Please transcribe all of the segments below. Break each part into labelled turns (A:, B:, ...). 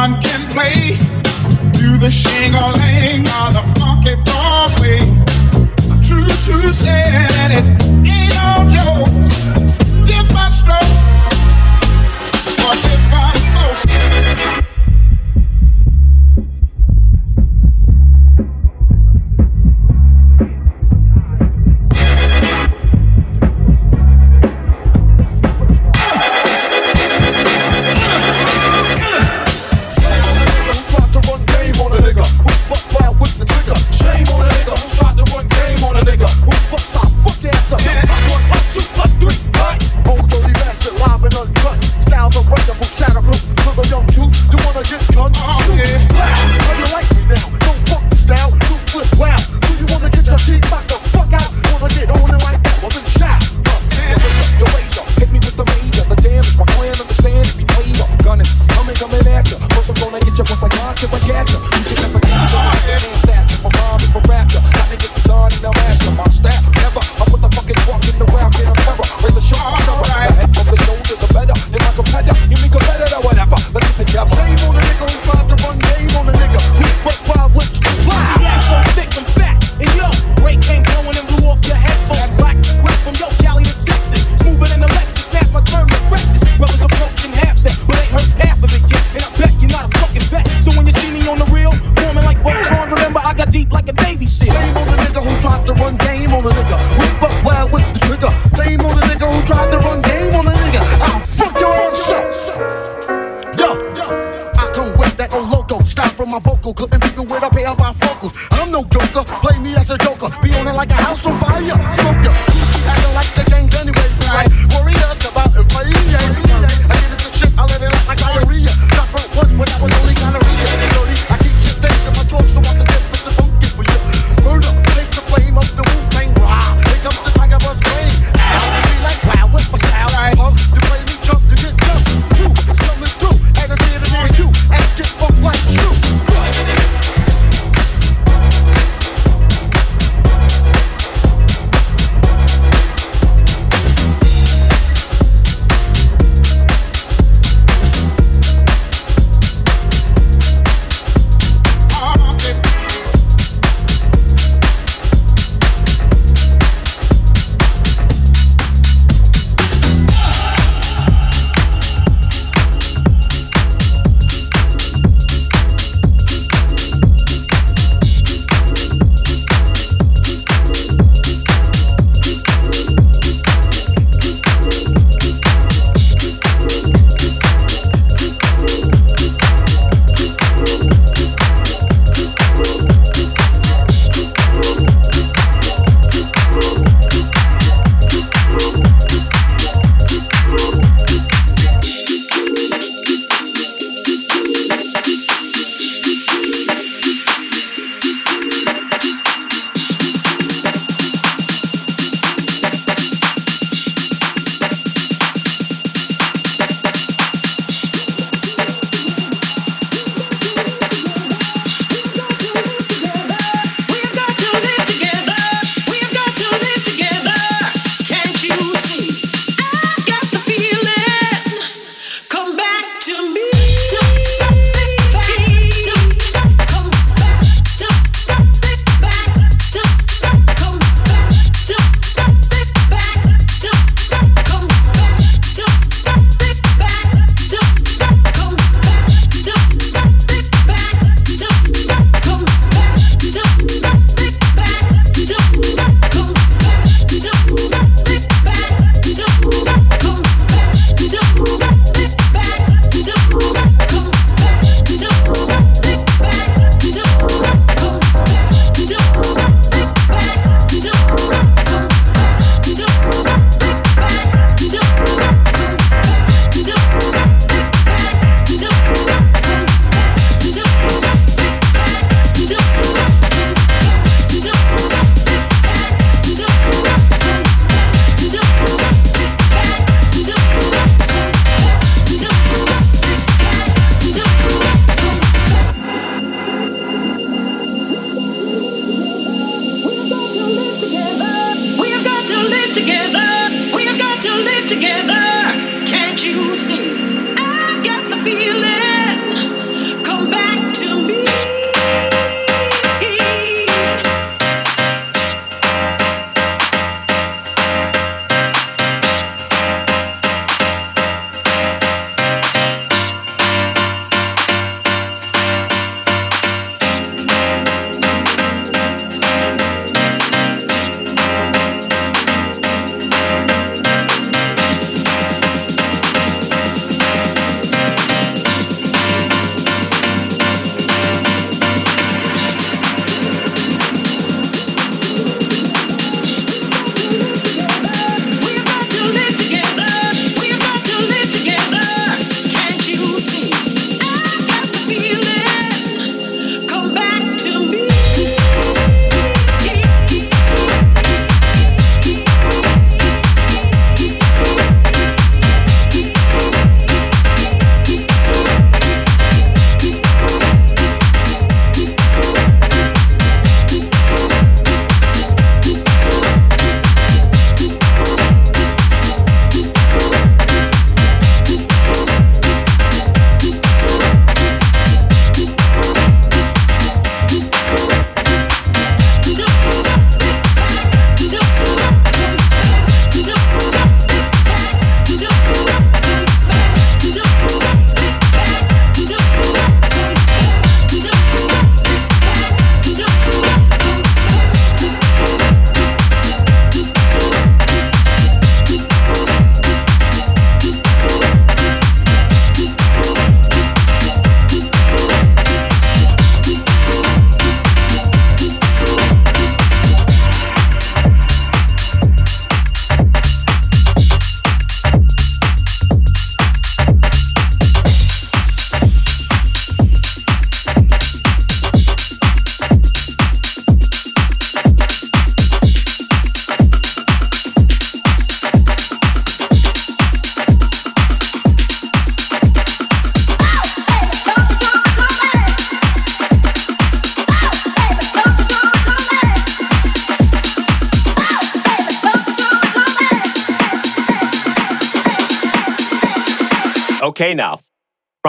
A: one can play. Do the
B: shingle hang on the funky Broadway. True, true, said it ain't no joke. Different strokes for different folks.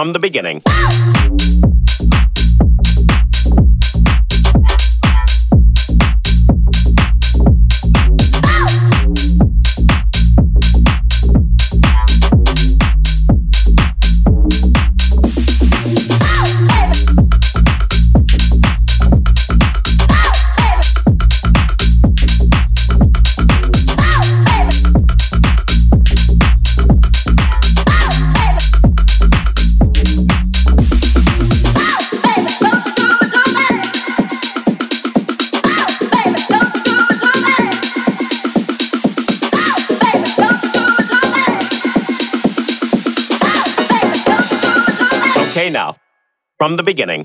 B: From the beginning. Okay, now, from the beginning.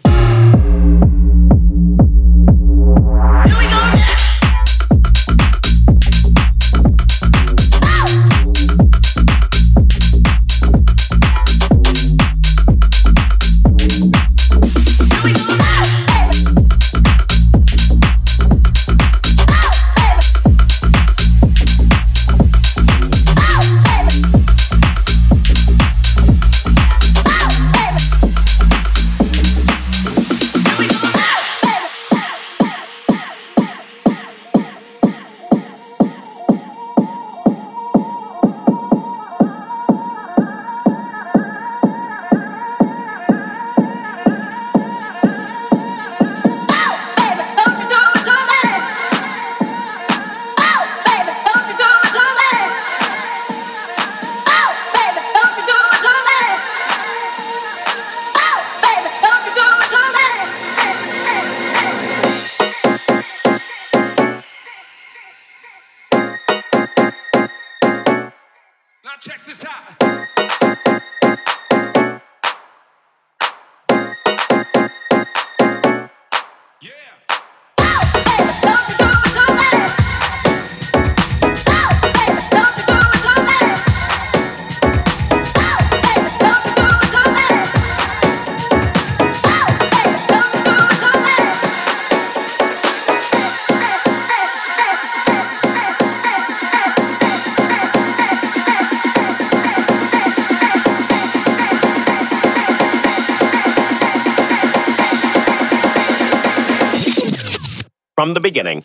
B: From the beginning.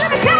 B: Let me go!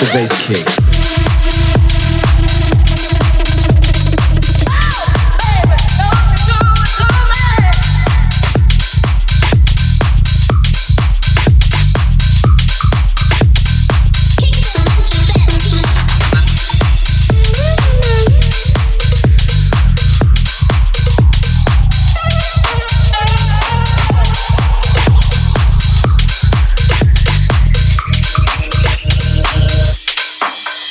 A: the bass kick.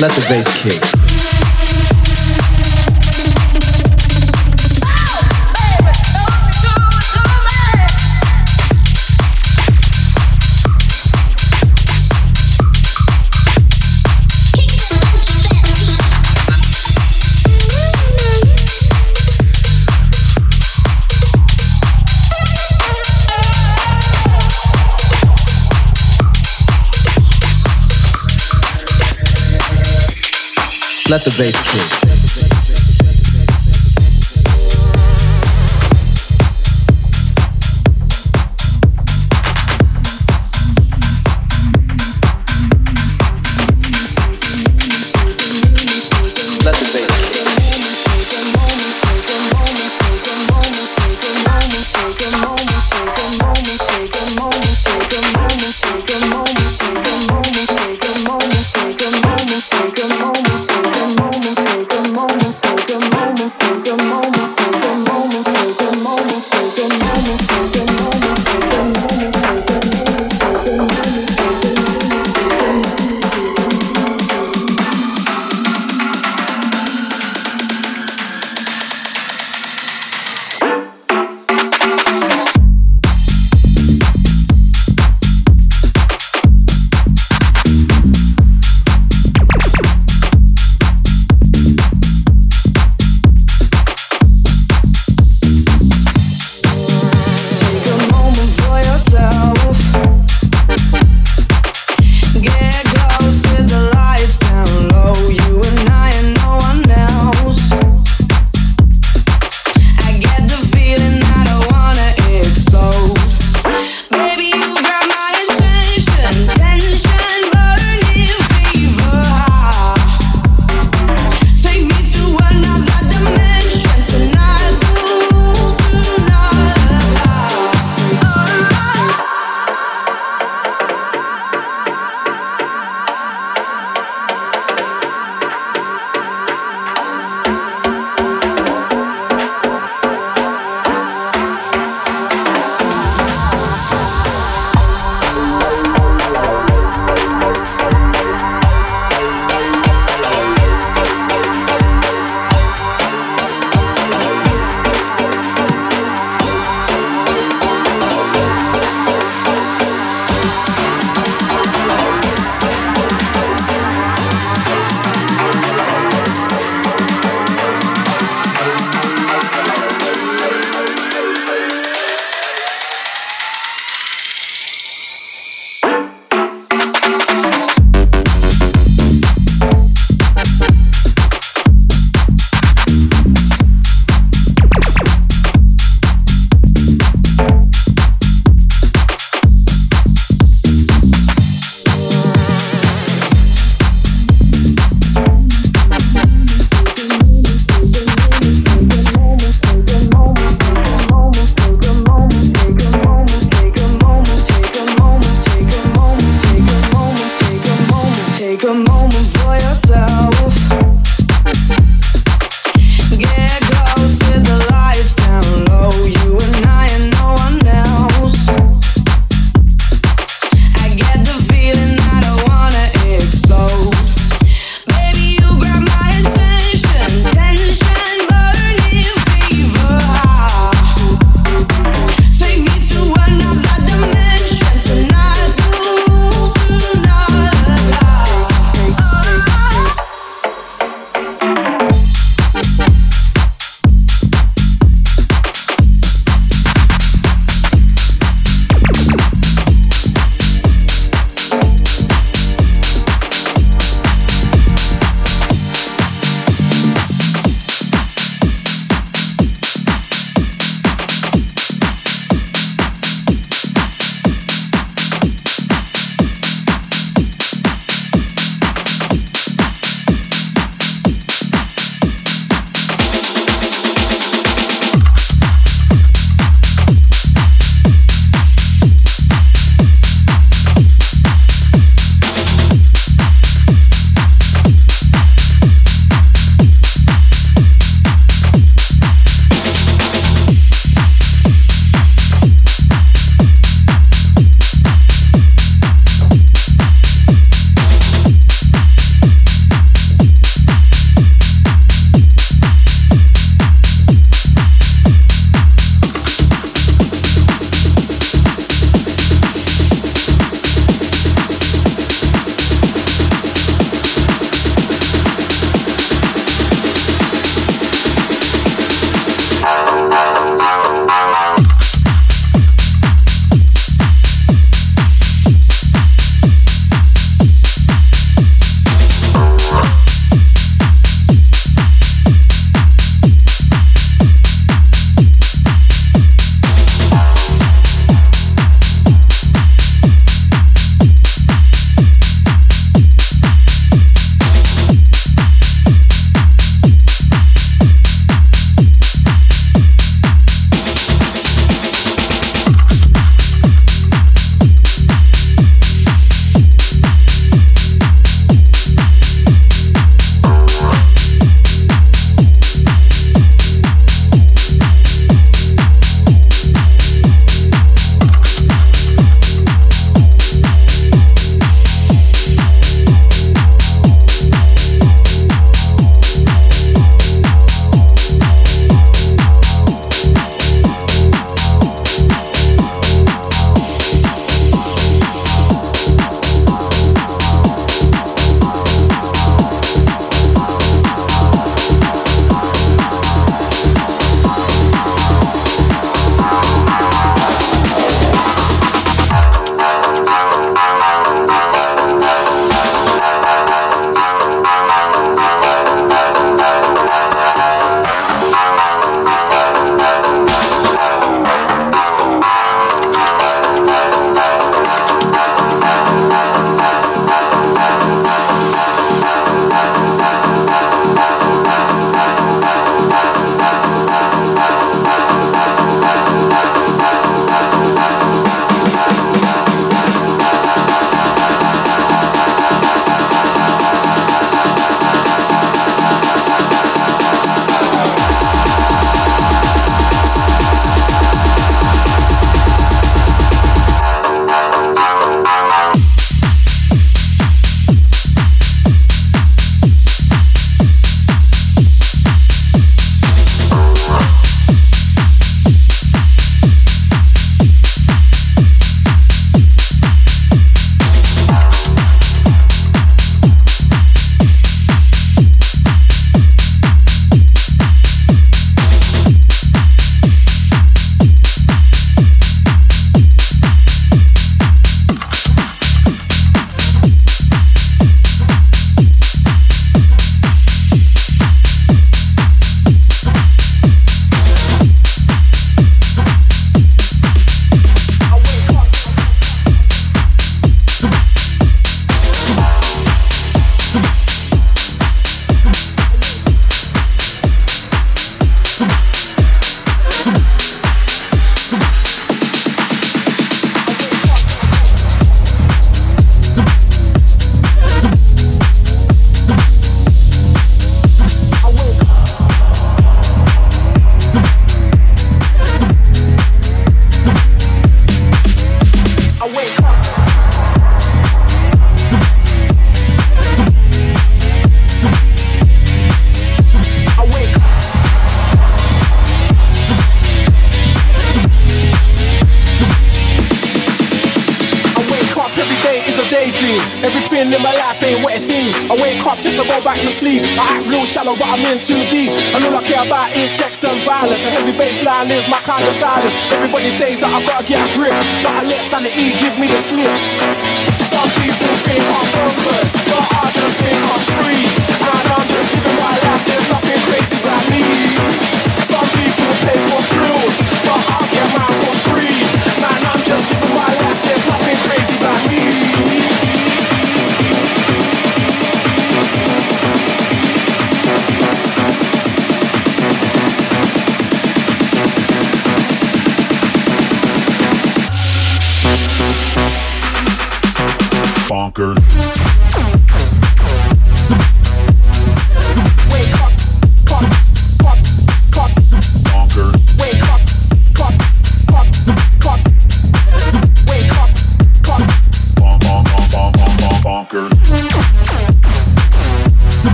A: Let the bass kick. Let the bass kick.